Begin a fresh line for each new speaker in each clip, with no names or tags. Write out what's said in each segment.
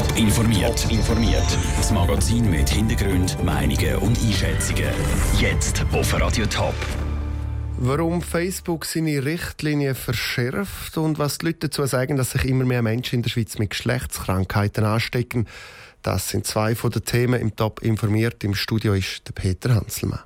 Top informiert. informiert. Das Magazin mit Hintergrund, Meinungen und Einschätzungen. Jetzt auf Radio Top.
Warum Facebook seine Richtlinien verschärft und was die Leute dazu sagen, dass sich immer mehr Menschen in der Schweiz mit Geschlechtskrankheiten anstecken, das sind zwei von den Themen im Top informiert. Im Studio ist der Peter Hanselmann.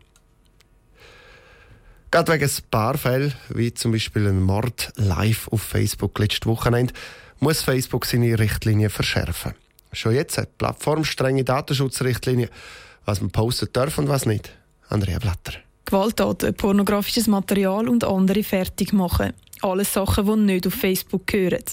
Gerade wegen ein paar Fällen, wie zum Beispiel ein Mord live auf Facebook letztes Wochenende, muss Facebook seine Richtlinien verschärfen. Schon jetzt hat die Plattform strenge Datenschutzrichtlinien, was man posten darf und was nicht. Andrea Blatter.
Gewalttaten, pornografisches Material und andere fertig machen. Alles Sachen, die nicht auf Facebook gehören.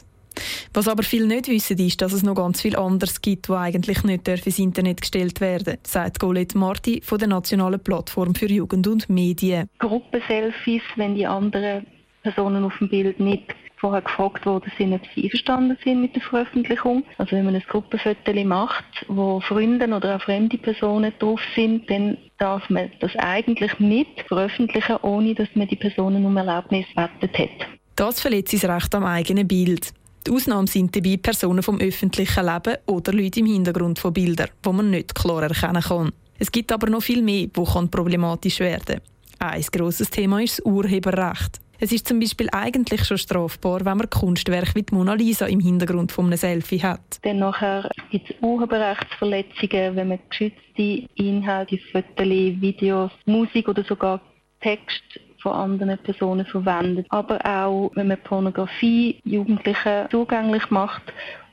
Was aber viele nicht wissen, ist, dass es noch ganz viel anderes gibt, was eigentlich nicht ins Internet gestellt werden sagt Colette Marti von der Nationalen Plattform für Jugend und Medien.
Gruppenselfies, wenn die anderen Personen auf dem Bild nicht vorher gefragt worden sind, ob sie einverstanden sind mit der Veröffentlichung. Also wenn man ein Gruppenfoto macht, wo Freunde oder auch fremde Personen drauf sind, dann darf man das eigentlich nicht veröffentlichen, ohne dass man die Personen um Erlaubnis gebeten hat.
Das verletzt das Recht am eigenen Bild. Die Ausnahmen sind dabei Personen vom öffentlichen Leben oder Leute im Hintergrund von Bildern, wo man nicht klar erkennen kann. Es gibt aber noch viel mehr, wo problematisch werden kann. Ein grosses Thema ist das Urheberrecht. Es ist zum Beispiel eigentlich schon strafbar, wenn man Kunstwerke wie die Mona Lisa im Hintergrund von einem Selfie hat.
Dann nachher gibt es Urheberrechtsverletzungen, wenn man geschützte Inhalte, Fotos, Videos, Musik oder sogar Text von anderen Personen verwendet. Aber auch, wenn man Pornografie Jugendlichen zugänglich macht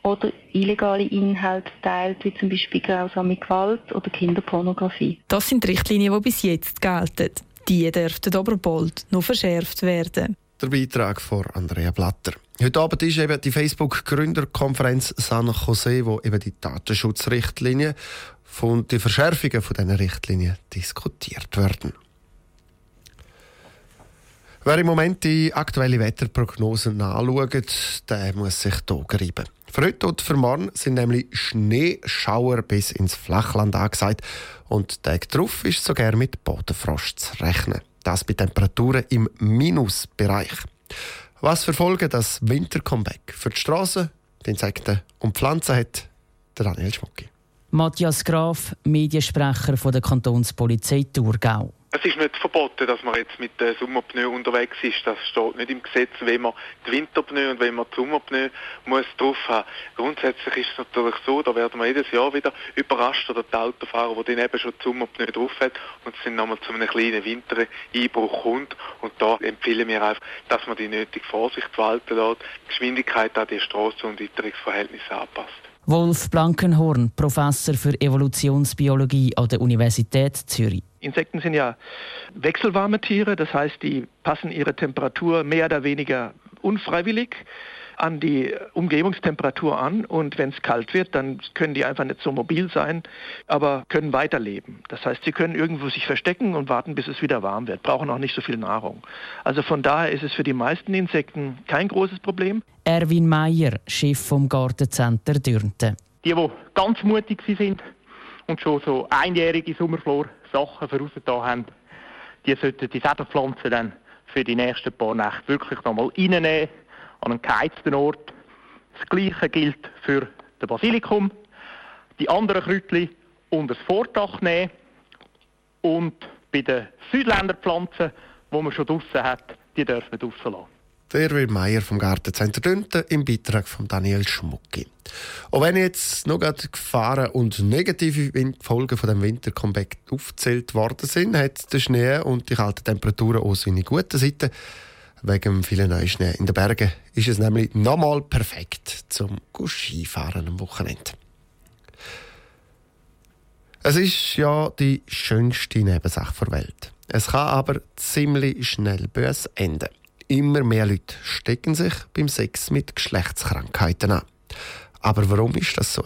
oder illegale Inhalte teilt, wie zum Beispiel grausame Gewalt oder Kinderpornografie.
Das sind Richtlinien, die bis jetzt gelten. Die dürften aber bald noch verschärft werden.
Der Beitrag von Andrea Blatter. Heute Abend ist eben die Facebook-Gründerkonferenz San Jose, wo eben die Datenschutzrichtlinien und die Verschärfungen von diesen Richtlinien diskutiert werden. Wer im Moment die aktuelle Wetterprognose nachschaut, der muss sich hier greifen. Für heute und für morgen sind nämlich Schneeschauer bis ins Flachland angesagt und Tag darauf ist sogar mit Bodenfrost zu rechnen. Das bei Temperaturen im Minusbereich. Was für Folgen das Wintercomeback für die Straßen, die Insekten und Pflanzen hat, der Daniel Schmucki.
Matthias Graf, Mediensprecher der Kantonspolizei Thurgau.
Es ist nicht verboten, dass man jetzt mit den Sommerpneu unterwegs ist. Das steht nicht im Gesetz, wenn man die Winterpneu und wenn man die Sommerpneu muss drauf haben. Grundsätzlich ist es natürlich so, da werden wir jedes Jahr wieder überrascht oder die Autofahrer, die dann eben schon die Sommerpneu drauf haben und es sind nochmal zu einem kleinen Wintereinbruch kommt. Und da empfehlen wir einfach, dass man die nötige Vorsicht walten lässt, die Geschwindigkeit an die Straßen- und Witterungsverhältnisse anpasst.
Wolf Blankenhorn, Professor für Evolutionsbiologie an der Universität Zürich.
Insekten sind ja wechselwarme Tiere, das heißt, die passen ihre Temperatur mehr oder weniger unfreiwillig an die Umgebungstemperatur an und wenn es kalt wird, dann können die einfach nicht so mobil sein, aber können weiterleben. Das heißt, sie können irgendwo sich verstecken und warten, bis es wieder warm wird, brauchen auch nicht so viel Nahrung. Also von daher ist es für die meisten Insekten kein großes Problem.
Erwin Meyer, Chef vom Gartencenter Dürnte.
Die, die ganz mutig sind und schon so einjährige Sommerflor-Sachen vorausgetan haben, die sollten die Sederpflanzen dann für die nächsten paar Nächte wirklich nochmal reinnehmen an einen geheizten Ort. Das Gleiche gilt für den Basilikum. Die anderen Kräutchen unter das Vordach nehmen und bei den Südländerpflanzen, die man schon draußen hat, die dürfen wir draussen lassen.
Der Will Meier vom Gartencenter Dünten im Beitrag von Daniel Schmucki. Auch wenn jetzt noch Gefahren und negative Folgen von dem Wintercomeback aufgezählt worden sind, hat der Schnee und die kalten Temperaturen auch seine guten Seiten. Wegen vielen Neuschnee in den Bergen ist es nämlich nochmal perfekt zum Skifahren am Wochenende. Es ist ja die schönste Nebensache der Welt. Es kann aber ziemlich schnell böse enden. Immer mehr Leute stecken sich beim Sex mit Geschlechtskrankheiten an. Aber warum ist das so?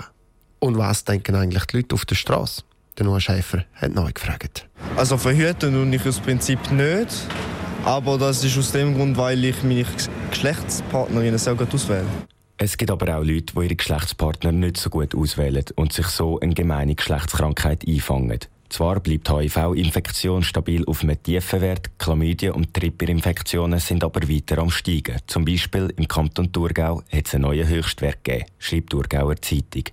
Und was denken eigentlich die Leute auf der Straße? Der Noah Schäfer hat neu gefragt.
Also verhüten und ich aus Prinzip nicht. Aber das ist aus dem Grund, weil ich meine Geschlechtspartnerin sehr gut auswähle.
Es gibt aber auch Leute, die ihre Geschlechtspartner nicht so gut auswählen und sich so eine gemeine Geschlechtskrankheit einfangen. Zwar bleibt HIV-Infektion stabil auf einem tiefen Wert, Chlamydien und Tripperinfektionen sind aber weiter am steigen. Zum Beispiel im Kanton Thurgau hat es einen neuen Höchstwert gegeben, schreibt Thurgauer Zeitung.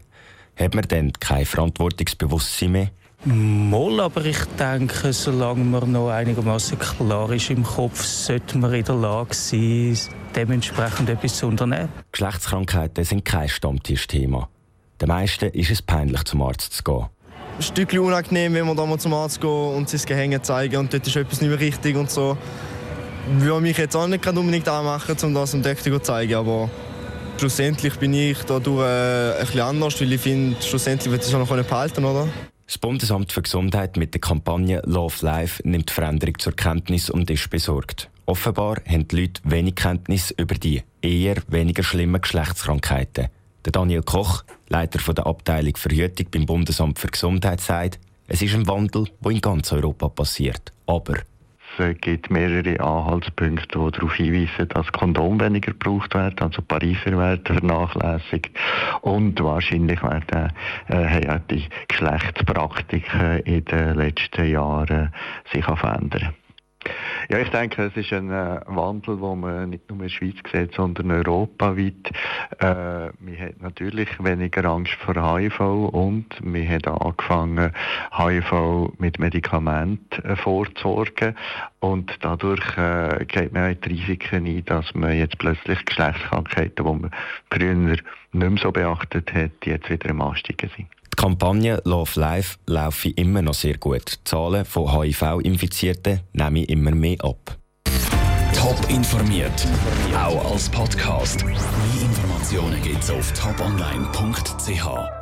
hat man dann kein Verantwortungsbewusstsein mehr?
Moll, aber ich denke, solange man noch einigermaßen klar ist im Kopf, sollte man in der Lage sein, dementsprechend etwas zu unternehmen.
Geschlechtskrankheiten sind kein Stammtischthema. Den meisten ist es peinlich, zum Arzt zu gehen.
Ein Stückchen unangenehm, wenn man da mal zum Arzt geht und sein Gehänge zeigen und dort ist etwas nicht mehr richtig und so. Ich würde mich jetzt auch nicht unbedingt anmachen, um das dem Doktor zu zeigen, aber schlussendlich bin ich dadurch äh, ein bisschen anders, weil ich finde, schlussendlich wird es auch noch behalten, oder?
Das Bundesamt für Gesundheit mit der Kampagne Love Life nimmt Veränderung zur Kenntnis und ist besorgt. Offenbar haben die Leute wenig Kenntnis über die eher weniger schlimmen Geschlechtskrankheiten. Der Daniel Koch, Leiter der Abteilung Verhütung beim Bundesamt für Gesundheit, sagt, es ist ein Wandel, der in ganz Europa passiert. Aber
es gibt mehrere Anhaltspunkte, die darauf hinweisen, dass Kondom weniger gebraucht wird, also Pariser werden vernachlässigt und wahrscheinlich werden äh, die Geschlechtspraktiken in den letzten Jahren sich verändern. Ja, ich denke, es ist ein äh, Wandel, den man nicht nur in der Schweiz sieht, sondern europaweit. Äh, man hat natürlich weniger Angst vor HIV und man hat angefangen, HIV mit Medikamenten äh, vorzusorgen. Und dadurch äh, geht man auch die Risiken ein, dass man jetzt plötzlich Geschlechtskrankheiten, die man früher nicht mehr so beachtet hat, jetzt wieder im Ansteigen sind.
Die Kampagne Love Life laufe immer noch sehr gut. Die Zahlen von HIV-Infizierten nehmen immer mehr ab.
Top informiert, auch als Podcast. Mehr Informationen gibt es auf toponline.ch.